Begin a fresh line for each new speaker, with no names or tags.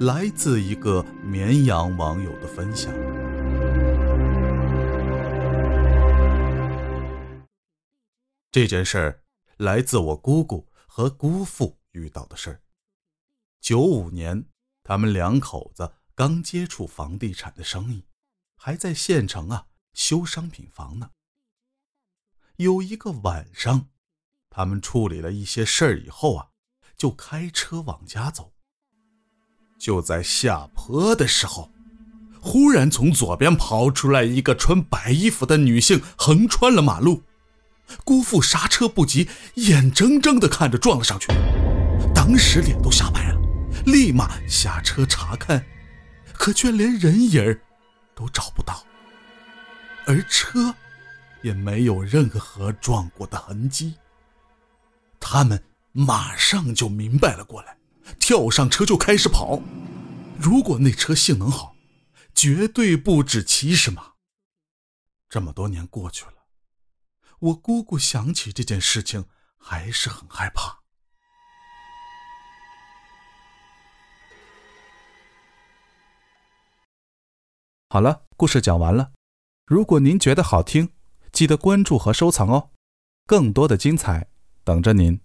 来自一个绵阳网友的分享。这件事儿来自我姑姑和姑父遇到的事儿。九五年，他们两口子刚接触房地产的生意，还在县城啊修商品房呢。有一个晚上，他们处理了一些事儿以后啊，就开车往家走。就在下坡的时候，忽然从左边跑出来一个穿白衣服的女性，横穿了马路。姑父刹车不及，眼睁睁地看着撞了上去，当时脸都吓白了，立马下车查看，可却连人影都找不到，而车也没有任何撞过的痕迹。他们马上就明白了过来，跳上车就开始跑。如果那车性能好，绝对不止七十码。这么多年过去了。我姑姑想起这件事情，还是很害怕。
好了，故事讲完了。如果您觉得好听，记得关注和收藏哦，更多的精彩等着您。